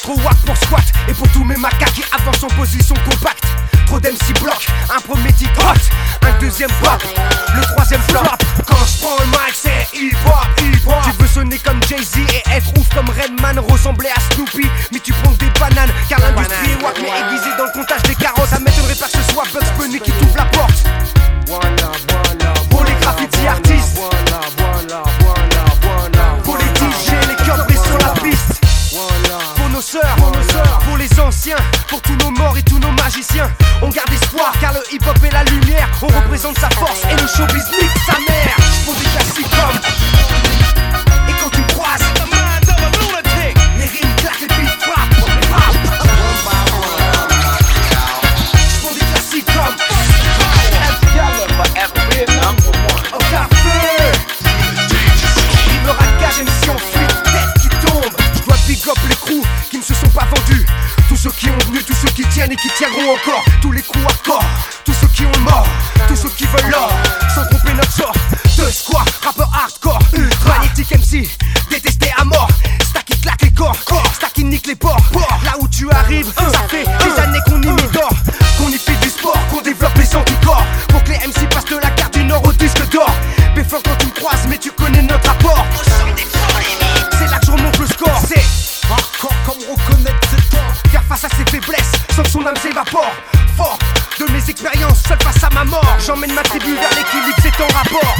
Trop wack pour squat. Et pour tous mes macaques qui avancent en position compacte. Trop d'MC block, un premier titre hot Un deuxième pop, le troisième flop. Quand je prends le mic c'est hip-hop, hip-hop. Tu veux sonner comme Jay-Z et être ouf comme Redman Ressembler à Snoopy, pour tous nos morts et tous nos magiciens. On garde espoir car le hip-hop est la lumière. On représente sa force et le showbiz nique sa mère. Comme tous ceux qui tiennent et qui tiendront encore, tous les coups à corps, tous ceux qui ont mort, tous ceux qui veulent l'or, sans tromper notre sort, de squat J'emmène ma tribu vers l'équilibre, c'est ton rapport.